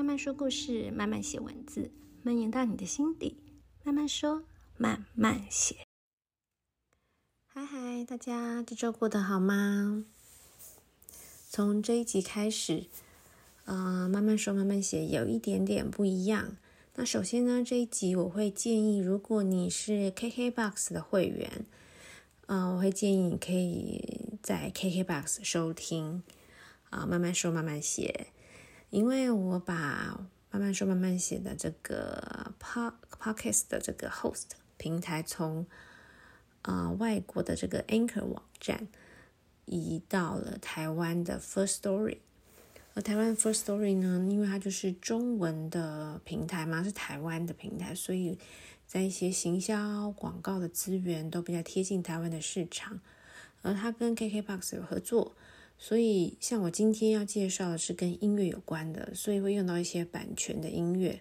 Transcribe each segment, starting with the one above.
慢慢说故事，慢慢写文字，蔓延到你的心底。慢慢说，慢慢写。嗨嗨，大家这周过得好吗？从这一集开始，呃，慢慢说，慢慢写，有一点点不一样。那首先呢，这一集我会建议，如果你是 KKBOX 的会员，嗯、呃，我会建议你可以在 KKBOX 收听啊、慢慢说，慢慢写。因为我把慢慢说慢慢写的这个 pod podcast 的这个 host 平台从啊、外国的这个 Anchor 网站移到了台湾的 First Story，而台湾 First Story 呢，因为它就是中文的平台嘛，是台湾的平台，所以在一些行销广告的资源都比较贴近台湾的市场，而它跟 KKBOX 有合作。所以，像我今天要介绍的是跟音乐有关的，所以会用到一些版权的音乐。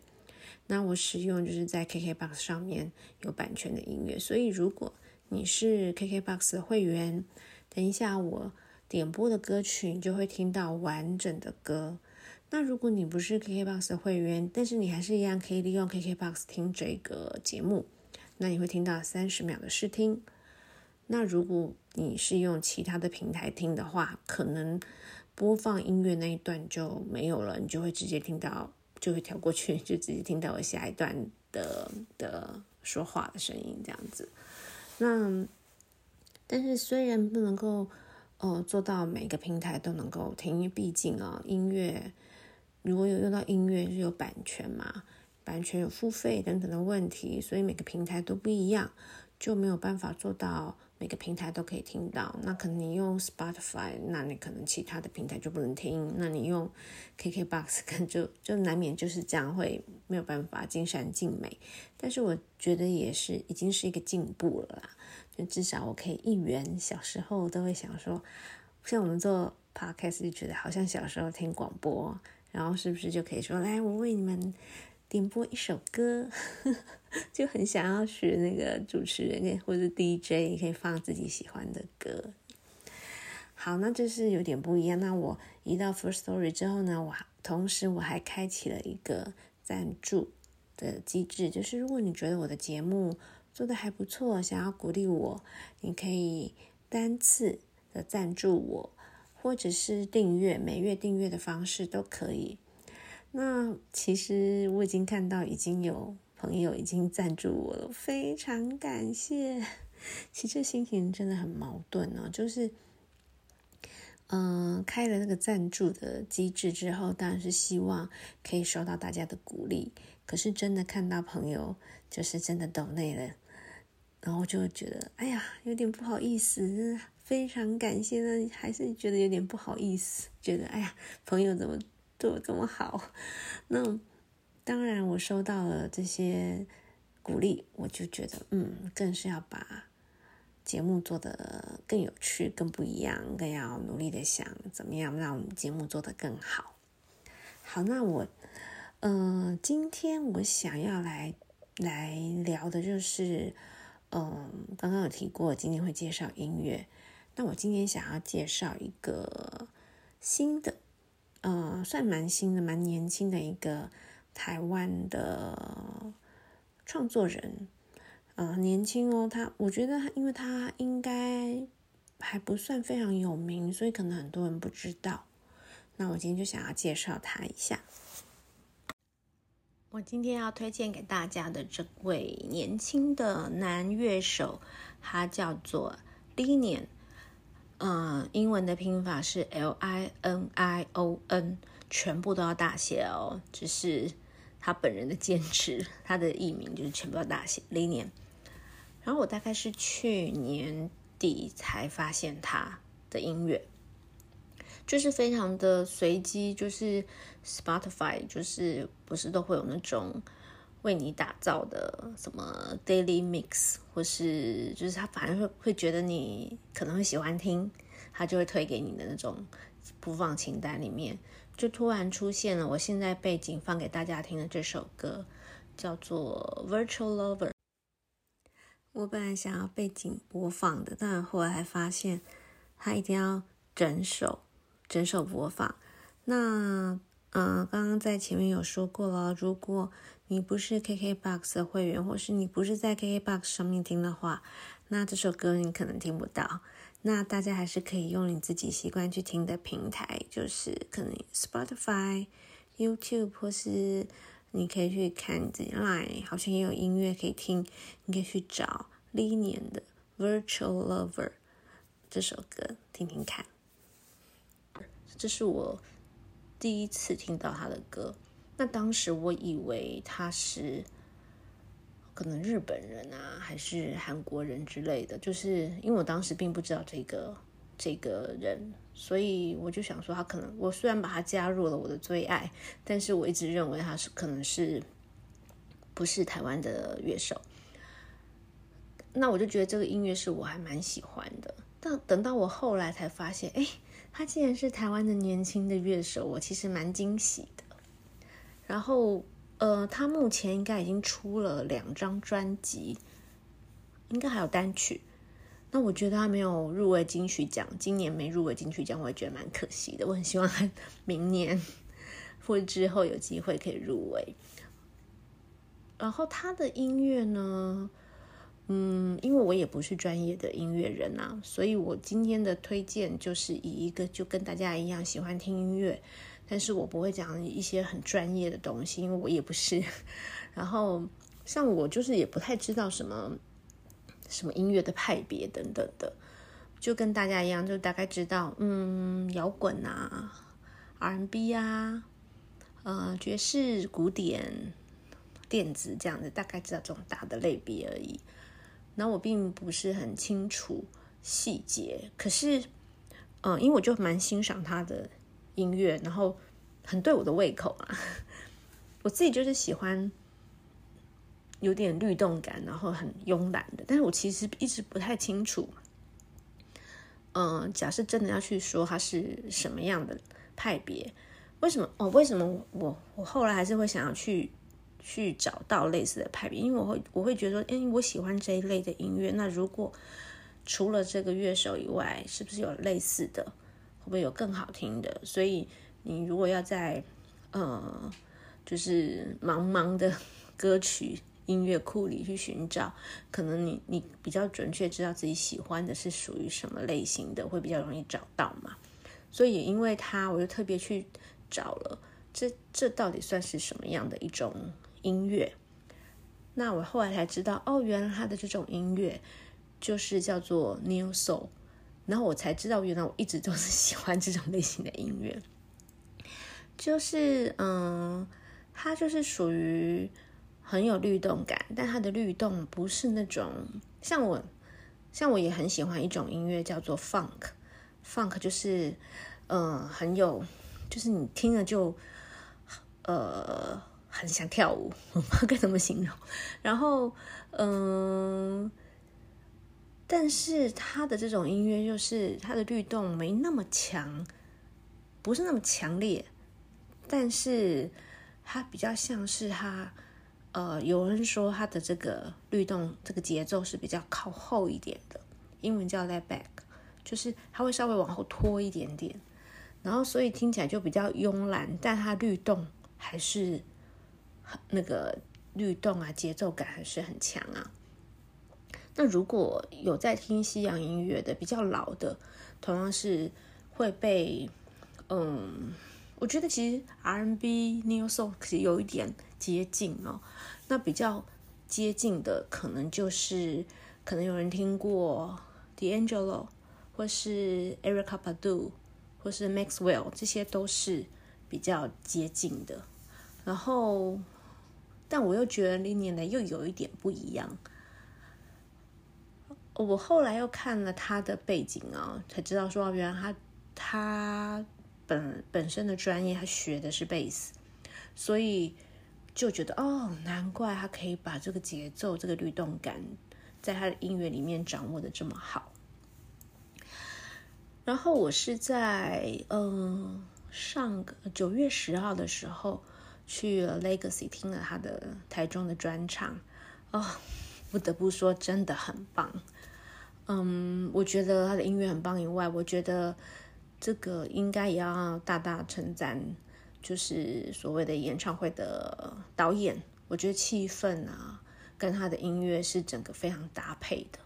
那我使用就是在 KKBOX 上面有版权的音乐。所以，如果你是 KKBOX 的会员，等一下我点播的歌曲，你就会听到完整的歌。那如果你不是 KKBOX 的会员，但是你还是一样可以利用 KKBOX 听这个节目，那你会听到三十秒的试听。那如果你是用其他的平台听的话，可能播放音乐那一段就没有了，你就会直接听到，就会跳过去，就直接听到我下一段的的说话的声音这样子。那但是虽然不能够呃做到每个平台都能够听，因为毕竟啊音乐如果有用到音乐是有版权嘛，版权有付费等等的问题，所以每个平台都不一样，就没有办法做到。每个平台都可以听到，那可能你用 Spotify，那你可能其他的平台就不能听。那你用 KKBOX，就就难免就是这样，会没有办法尽善尽美。但是我觉得也是已经是一个进步了啦，就至少我可以一圆小时候都会想说，像我们做 Podcast 就觉得好像小时候听广播，然后是不是就可以说，来我为你们。点播一首歌，就很想要学那个主持人或者 DJ，可以放自己喜欢的歌。好，那这是有点不一样。那我移到 First Story 之后呢，我同时我还开启了一个赞助的机制，就是如果你觉得我的节目做的还不错，想要鼓励我，你可以单次的赞助我，或者是订阅，每月订阅的方式都可以。那其实我已经看到，已经有朋友已经赞助我了，非常感谢。其实心情真的很矛盾哦，就是，嗯、开了那个赞助的机制之后，当然是希望可以收到大家的鼓励。可是真的看到朋友就是真的抖内了，然后就觉得，哎呀，有点不好意思。非常感谢呢，还是觉得有点不好意思，觉得哎呀，朋友怎么？对我这么好，那当然我收到了这些鼓励，我就觉得嗯，更是要把节目做得更有趣、更不一样，更要努力的想怎么样让我们节目做得更好。好，那我嗯、呃，今天我想要来来聊的就是嗯、刚刚有提过，今天会介绍音乐，那我今天想要介绍一个新的。呃，算蛮新的，蛮年轻的一个台湾的创作人，呃，年轻哦，他我觉得他，因为他应该还不算非常有名，所以可能很多人不知道。那我今天就想要介绍他一下。我今天要推荐给大家的这位年轻的男乐手，他叫做 Linian。嗯，英文的拼法是 L I N I O N，全部都要大写哦。只是他本人的坚持，他的艺名就是全部要大写 Linion。然后我大概是去年底才发现他的音乐，就是非常的随机，就是 Spotify 就是不是都会有那种。为你打造的什么 Daily Mix，或是就是他反而会会觉得你可能会喜欢听，他就会推给你的那种播放清单里面，就突然出现了。我现在背景放给大家听的这首歌叫做 Virtual Lover。我本来想要背景播放的，但后来还发现他一定要整首整首播放。那嗯，刚刚在前面有说过了，如果你不是 KKBOX 的会员，或是你不是在 KKBOX 上面听的话，那这首歌你可能听不到。那大家还是可以用你自己习惯去听的平台，就是可能 Spotify、YouTube，或是你可以去看 Line，好像也有音乐可以听，你可以去找 LINION 的 Virtual Lover 这首歌听听看。这是我第一次听到他的歌，那当时我以为他是。可能日本人啊，还是韩国人之类的，就是因为我当时并不知道这个这个人，所以我就想说他可能，我虽然把他加入了我的最爱，但是我一直认为他是可能是不是台湾的乐手。那我就觉得这个音乐是我还蛮喜欢的。但等到我后来才发现，哎，他竟然是台湾的年轻的乐手，我其实蛮惊喜的。然后。呃，他目前应该已经出了两张专辑，应该还有单曲。那我觉得他没有入围金曲奖，今年没入围金曲奖，我也觉得蛮可惜的。我很希望他 明年或之后有机会可以入围。然后他的音乐呢，嗯，因为我也不是专业的音乐人啊，所以我今天的推荐就是以一个就跟大家一样喜欢听音乐。但是我不会讲一些很专业的东西，因为我也不是。然后像我就是也不太知道什么什么音乐的派别等等的，就跟大家一样，就大概知道，嗯，摇滚啊，R&B 啊，呃，爵士、古典、电子这样子，大概知道这种大的类别而已。那我并不是很清楚细节，可是，嗯、因为我就蛮欣赏他的。音乐，然后很对我的胃口啊！我自己就是喜欢有点律动感，然后很慵懒的。但是我其实一直不太清楚，嗯、假设真的要去说它是什么样的派别，为什么？哦，为什么我我后来还是会想要去去找到类似的派别？因为我会我会觉得说，哎，我喜欢这一类的音乐。那如果除了这个乐手以外，是不是有类似的？会有更好听的？所以你如果要在呃，就是茫茫的 歌曲音乐库里去寻找，可能你你比较准确知道自己喜欢的是属于什么类型的，会比较容易找到嘛。所以因为他，我就特别去找了，这这到底算是什么样的一种音乐？那我后来才知道，哦，原来他的这种音乐就是叫做 Neo Soul。然后我才知道，原来我一直都是喜欢这种类型的音乐，就是嗯，它就是属于很有律动感，但它的律动不是那种像我，像我也很喜欢一种音乐叫做 funk，funk 就是嗯很有，就是你听了就呃很想跳舞，我不知道该怎么形容，然后嗯。但是他的这种音乐，就是他的律动没那么强，不是那么强烈，但是他比较像是他，呃，有人说他的这个律动这个节奏是比较靠后一点的，英文叫 laid back，就是他会稍微往后拖一点点，然后所以听起来就比较慵懒，但他律动还是那个律动啊，节奏感还是很强啊。那如果有在听西洋音乐的，比较老的，同样是会被，嗯，我觉得其实 R&B、Neo Soul 其实有一点接近哦。那比较接近的，可能就是可能有人听过 D'Angelo，或是 Erica Padu，或是 Maxwell，这些都是比较接近的。然后，但我又觉得 LINION 呢又有一点不一样。我后来又看了他的背景啊，才知道说原来他他本本身的专业他学的是贝斯，所以就觉得哦，难怪他可以把这个节奏、这个律动感在他的音乐里面掌握的这么好。然后我是在嗯上个九月十号的时候去了 Legacy 听了他的台中的专场，哦，不得不说真的很棒。嗯，我觉得他的音乐很棒以外，我觉得这个应该也要大大称赞就是所谓的演唱会的导演，我觉得气氛啊，跟他的音乐是整个非常搭配的，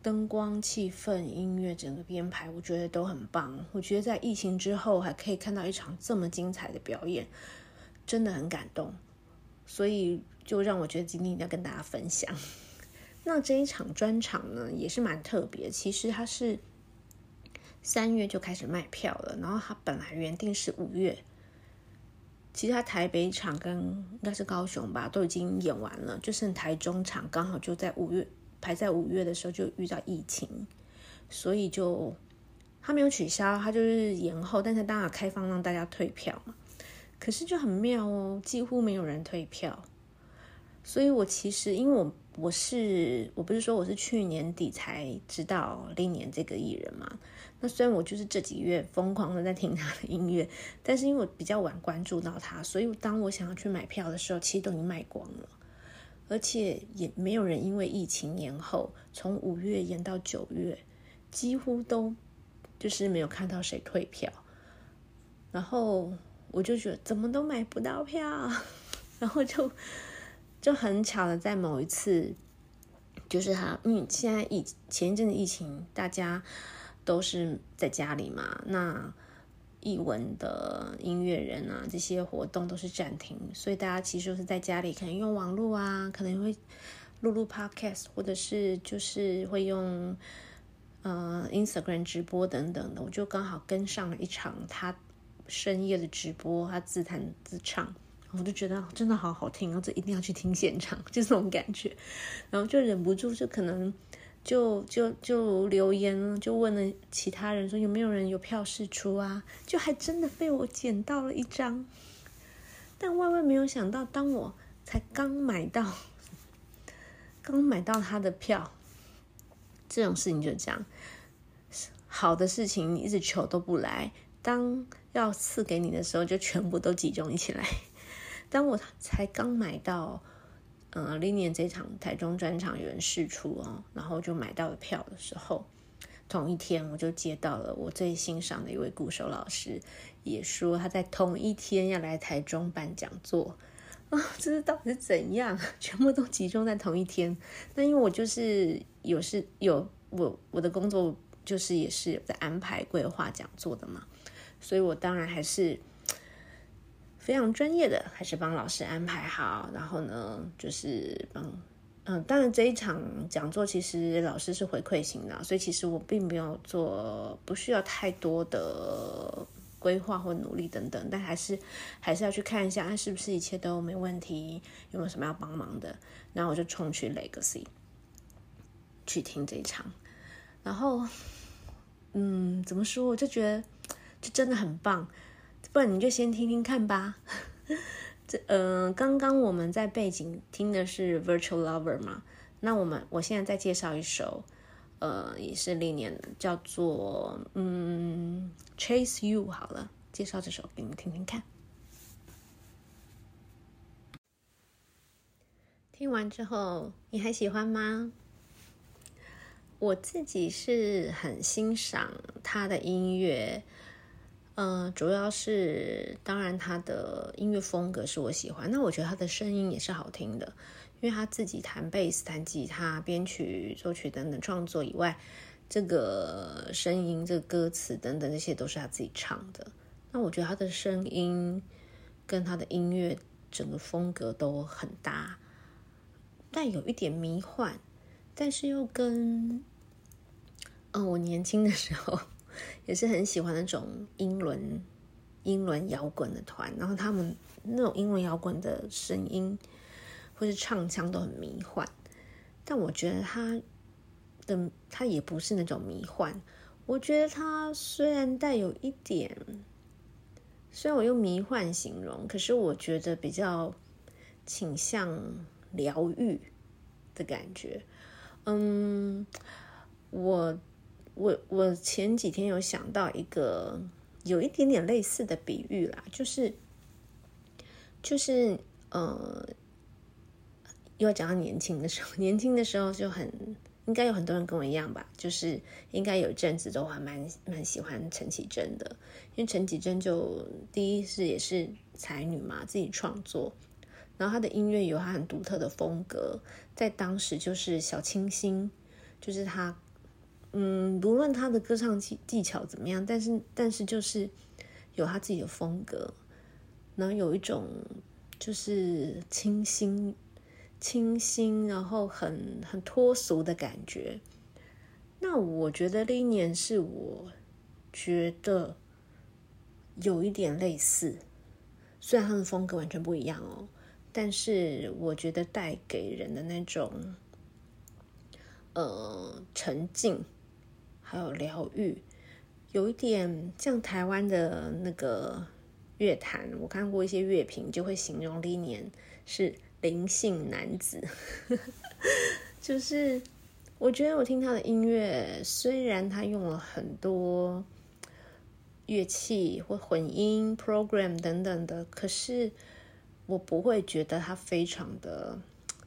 灯光、气氛、音乐整个编排，我觉得都很棒。我觉得在疫情之后还可以看到一场这么精彩的表演，真的很感动，所以就让我觉得今天一定要跟大家分享。那这一场专场呢，也是蛮特别，其实它是。三月就开始卖票了，然后它本来原定是五月，其他台北场跟应该是高雄吧，都已经演完了，就剩台中场刚好就在五月排在五月的时候就遇到疫情，所以就他没有取消，他就是延后，但是当然开放让大家退票嘛，可是就很妙哦，几乎没有人退票，所以我其实因为我。我是我不是说我是去年底才知道历年这个艺人嘛？那虽然我就是这几月疯狂的在听他的音乐，但是因为我比较晚关注到他，所以当我想要去买票的时候，其实都已经卖光了，而且也没有人因为疫情延后，从五月延到九月，几乎都就是没有看到谁退票，然后我就觉得怎么都买不到票，然后就。就很巧的，在某一次，就是他，嗯，现在疫前一阵子疫情，大家都是在家里嘛，那艺文的音乐人啊，这些活动都是暂停，所以大家其实是在家里，可能用网络啊，可能会录录 podcast，或者是就是会用呃 Instagram 直播等等的，我就刚好跟上了一场他深夜的直播，他自弹自唱。我就觉得真的好好听然后，这一定要去听现场，就这种感觉，然后就忍不住就可能就就就留言，就问了其他人说有没有人有票试出啊？就还真的被我捡到了一张，但万万没有想到，当我才刚买到 刚买到他的票，这种事情就这样，好的事情你一直求都不来，当要赐给你的时候，就全部都集中一起来。当我才刚买到，呃，LINION 这场台中专场有人试出哦，然后就买到了票的时候，同一天我就接到了我最欣赏的一位鼓手老师，也说他在同一天要来台中办讲座 啊，这是到底是怎样？全部都集中在同一天？那因为我就是有是有我我的工作就是也是在安排规划讲座的嘛，所以我当然还是。非常专业的，还是帮老师安排好。然后呢，就是帮，嗯，当然这一场讲座其实老师是回馈型的，所以其实我并没有做，不需要太多的规划或努力等等，但还是还是要去看一下，是不是一切都没问题，有没有什么要帮忙的。然后我就冲去 Legacy 去听这一场，然后，嗯，怎么说？我就觉得就真的很棒。不然你就先听听看吧。这呃，刚刚我们在背景听的是 Virtual Lover 嘛，那我们我现在再介绍一首，呃，也是历年的，叫做嗯 Chase You 好了，介绍这首给你们听听看。听完之后你还喜欢吗？我自己是很欣赏他的音乐。嗯、主要是当然他的音乐风格是我喜欢，那我觉得他的声音也是好听的，因为他自己弹贝斯、弹吉他、编曲、作曲等等创作以外，这个声音、这个歌词等等这些都是他自己唱的。那我觉得他的声音跟他的音乐整个风格都很搭，但有一点迷幻，但是又跟嗯、我年轻的时候。也是很喜欢那种英伦英伦摇滚的团，然后他们那种英伦摇滚的声音或是唱腔都很迷幻，但我觉得他的他也不是那种迷幻，我觉得他虽然带有一点，虽然我用迷幻形容，可是我觉得比较倾向疗愈的感觉，嗯，我。我我前几天有想到一个有一点点类似的比喻啦，就是就是呃，又要讲到年轻的时候，年轻的时候就很应该有很多人跟我一样吧，就是应该有一阵子都还蛮蛮喜欢陈绮贞的，因为陈绮贞就第一是也是才女嘛，自己创作，然后她的音乐有她很独特的风格，在当时就是小清新，就是她，嗯，不论他的歌唱技技巧怎么样，但是但是就是有他自己的风格，然后有一种就是清新。清新，然后很很脱俗的感觉。那我觉得那一年是我觉得有一点类似，虽然他们风格完全不一样哦，但是我觉得带给人的那种呃沉静，还有疗愈，有一点像台湾的那个乐坛。我看过一些乐评，就会形容李年是。灵性男子，就是我觉得我听他的音乐，虽然他用了很多乐器或混音 program 等等的，可是我不会觉得他非常的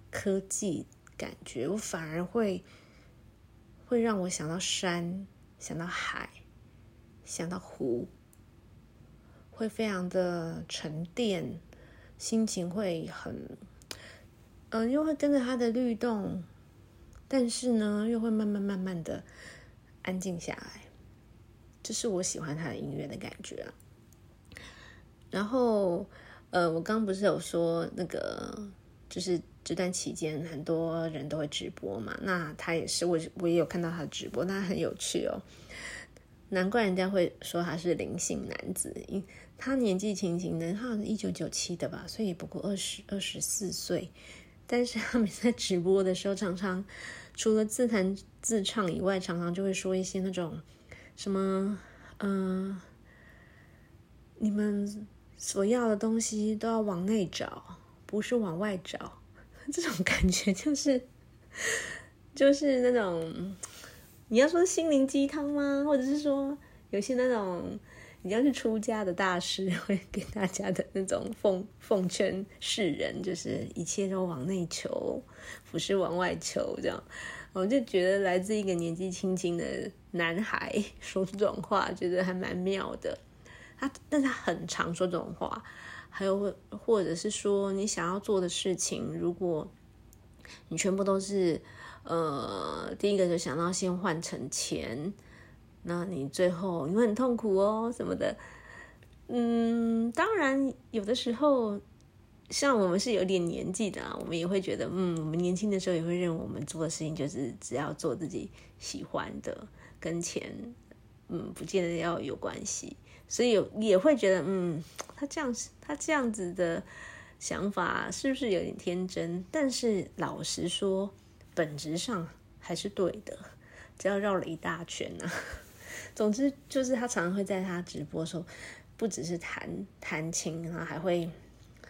科技感觉，我反而会会让我想到山，想到海，想到湖，会非常的沉淀，心情会很。嗯，又会跟着它的律动，但是呢，又会慢慢慢慢的安静下来，这是我喜欢他的音乐的感觉啊。然后，呃，我刚不是有说那个，就是这段期间很多人都会直播嘛，那他也是，我我也有看到他的直播，那很有趣哦。难怪人家会说他是灵性男子，因他年纪轻轻的，他好像一九九七的吧，所以也不过二十二十四岁。但是他们在直播的时候，常常除了自弹自唱以外，常常就会说一些那种什么，嗯、你们所要的东西都要往内找，不是往外找。这种感觉就是，就是那种你要说心灵鸡汤吗？或者是说有些那种。你要是出家的大师，会给大家的那种奉奉劝世人，就是一切都往内求，不是往外求。这样，我就觉得来自一个年纪轻轻的男孩说这种话，觉得还蛮妙的。他，但他很常说这种话，还有或者是说，你想要做的事情，如果你全部都是，呃，第一个就想到先换成钱。那你最后你会很痛苦哦，什么的，嗯，当然有的时候，像我们是有点年纪的啊，我们也会觉得，嗯，我们年轻的时候也会认为我们做的事情就是只要做自己喜欢的，跟钱，嗯，不见得要有关系，所以也会觉得，嗯，他这样他这样子的想法是不是有点天真？但是老实说，本质上还是对的，只要绕了一大圈呢、啊。总之就是他常常会在他直播的时候，不只是弹弹琴啊，还会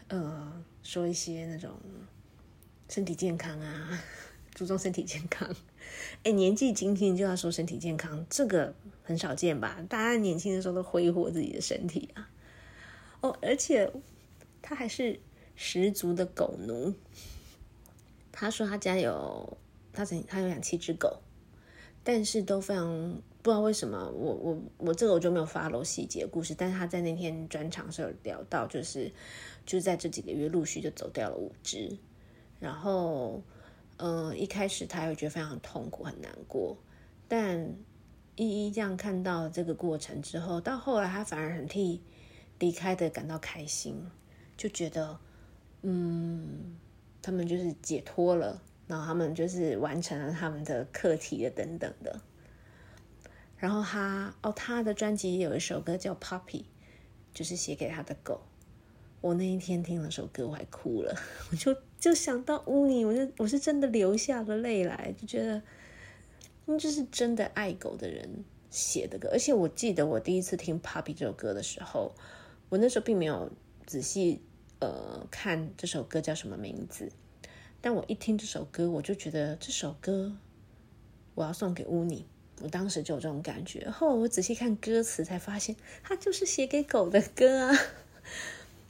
呃说一些那种身体健康啊，注重身体健康。哎，年纪轻轻就要说身体健康，这个很少见吧？大家年轻的时候都挥霍自己的身体啊。哦，而且他还是十足的狗奴。他说他家有他曾他有养七只狗，但是都非常。不知道为什么，我我我这个我就没有 follow 细节故事，但是他在那天专场时候聊到，就是就在这几个月陆续就走掉了五只，然后嗯、一开始他会觉得非常痛苦很难过，但一一这样看到这个过程之后，到后来他反而很替离开的感到开心，就觉得嗯，他们就是解脱了，然后他们就是完成了他们的课题的等等的。然后他哦，他的专辑有一首歌叫《Puppy》，就是写给他的狗。我那一天听了首歌，我还哭了，我就就想到乌尼，我就我是真的流下了泪来，就觉得，那就是真的爱狗的人写的歌。而且我记得我第一次听《Puppy》这首歌的时候，我那时候并没有仔细呃看这首歌叫什么名字，但我一听这首歌，我就觉得这首歌我要送给乌尼。我当时就有这种感觉，后来我仔细看歌词，才发现他就是写给狗的歌啊。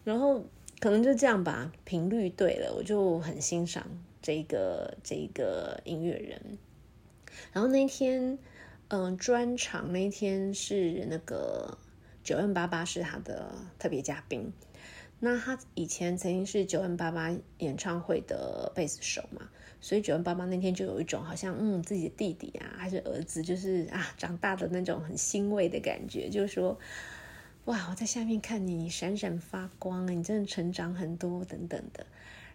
然后可能就这样吧，频率对了，我就很欣赏这个这个音乐人。然后那一天，嗯、呃，专场那一天是那个 9m88 是他的特别嘉宾。那他以前曾经是 9m88 演唱会的贝斯手嘛，所以 9m88 那天就有一种好像嗯自己的弟弟啊还是儿子，就是啊长大的那种很欣慰的感觉，就是说哇我在下面看你，闪闪发光，你真的成长很多等等的。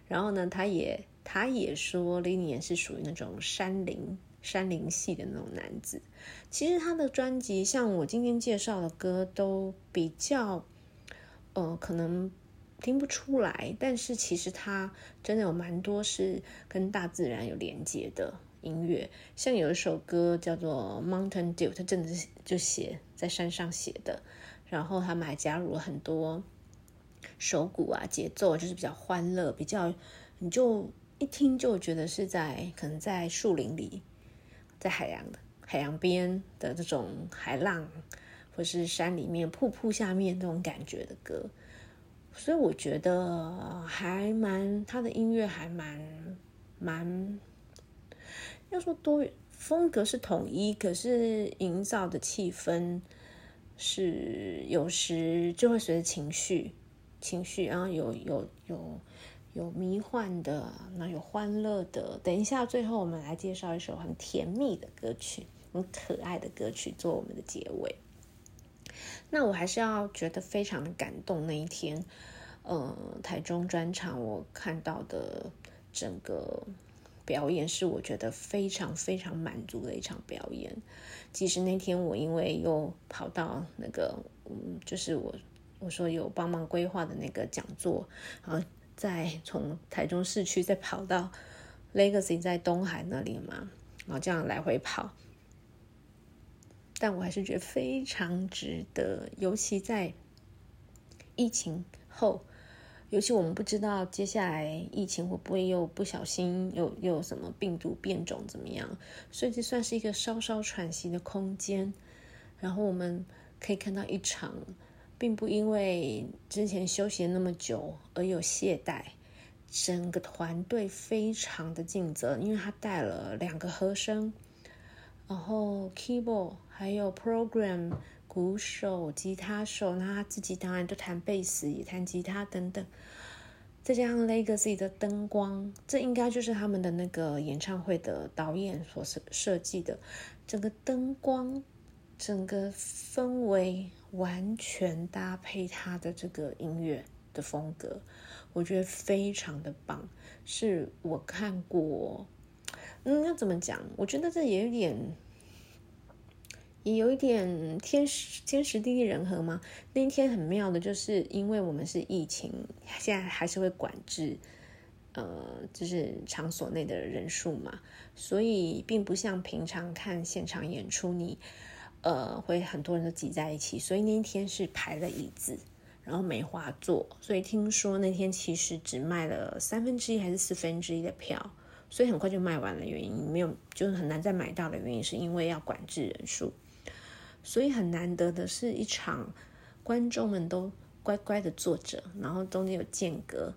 然后呢，他也他也说李李是属于那种山林山林系的那种男子。其实他的专辑像我今天介绍的歌都比较呃可能。听不出来，但是其实他真的有蛮多是跟大自然有连接的音乐，像有一首歌叫做《Mountain Dew》，他真的是就写在山上写的，然后他们还加入了很多手鼓啊，节奏就是比较欢乐，比较你就一听就觉得是在可能在树林里，在海洋的海洋边的这种海浪，或是山里面瀑布下面那种感觉的歌。所以我觉得还蛮他的音乐还蛮蛮，要说多元风格是统一，可是营造的气氛是有时就会随着情绪情绪，然后有有有有迷幻的，那有欢乐的。等一下，最后我们来介绍一首很甜蜜的歌曲，很可爱的歌曲做我们的结尾。那我还是要觉得非常的感动。那一天，呃，台中专场我看到的整个表演是我觉得非常非常满足的一场表演。其实那天我因为又跑到那个，嗯，就是我我说有帮忙规划的那个讲座，然后再从台中市区再跑到 Legacy 在东海那里嘛，然后这样来回跑。但我还是觉得非常值得，尤其在疫情后，尤其我们不知道接下来疫情会不会又不小心又又什么病毒变种怎么样，所以这算是一个稍稍喘息的空间。然后我们可以看到一场，并不因为之前休息那么久而有懈怠，整个团队非常的尽责，因为他带了两个和声。然后 keyboard 还有 program 鼓手、吉他手，那他自己当然都弹贝斯，也弹吉他等等。再加上 Legacy 的灯光，这应该就是他们的那个演唱会的导演所设设计的。整个灯光、整个氛围完全搭配他的这个音乐的风格，我觉得非常的棒，是我看过。嗯，要怎么讲？我觉得这也有点，也有一点天时天时地利人和嘛。那一天很妙的，就是因为我们是疫情，现在还是会管制，呃，就是场所内的人数嘛，所以并不像平常看现场演出，你呃会很多人都挤在一起，所以那一天是排了椅子，然后梅花座，所以听说那天其实只卖了三分之一还是四分之一的票。所以很快就卖完了，原因没有，就是很难再买到的原因，是因为要管制人数。所以很难得的是一场，观众们都乖乖的坐着，然后中间有间隔，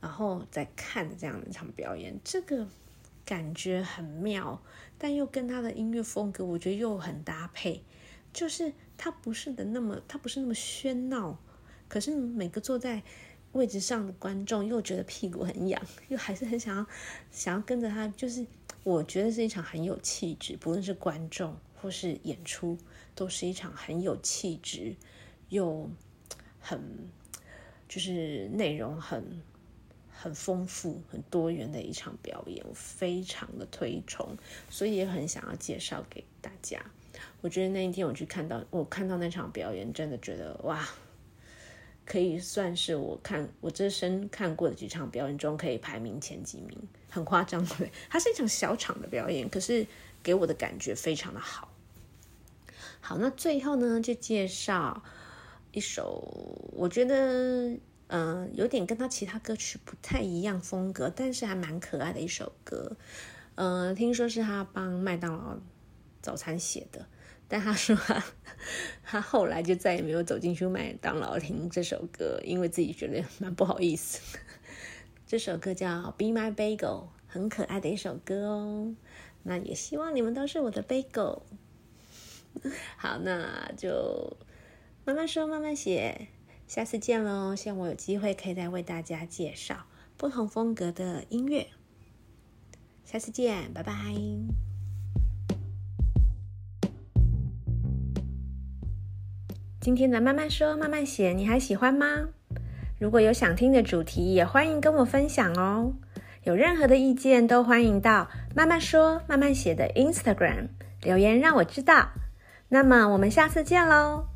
然后再看这样的一场表演，这个感觉很妙，但又跟他的音乐风格，我觉得又很搭配。就是他不是的那么，他不是那么喧闹，可是每个坐在。位置上的观众又觉得屁股很痒，又还是很想要想要跟着他，就是我觉得是一场很有气质，不论是观众或是演出，都是一场很有气质又很就是内容很很丰富、很多元的一场表演，我非常的推崇，所以也很想要介绍给大家。我觉得那一天我去看到我看到那场表演，真的觉得哇！可以算是我看我这生看过的几场表演中可以排名前几名，很夸张对。它是一场小场的表演，可是给我的感觉非常的好。好，那最后呢，就介绍一首我觉得嗯、有点跟他其他歌曲不太一样风格，但是还蛮可爱的一首歌。嗯、呃，听说是他帮麦当劳早餐写的。但他说他，他后来就再也没有走进去麦当劳听这首歌，因为自己觉得蛮不好意思。这首歌叫《Be My Bagel》，很可爱的一首歌哦。那也希望你们都是我的 Bagel。好，那就慢慢说，慢慢写。下次见喽！希望我有机会可以再为大家介绍不同风格的音乐。下次见，拜拜。今天的慢慢说，慢慢写，你还喜欢吗？如果有想听的主题，也欢迎跟我分享哦。有任何的意见，都欢迎到慢慢说，慢慢写的 Instagram 留言让我知道。那么我们下次见喽！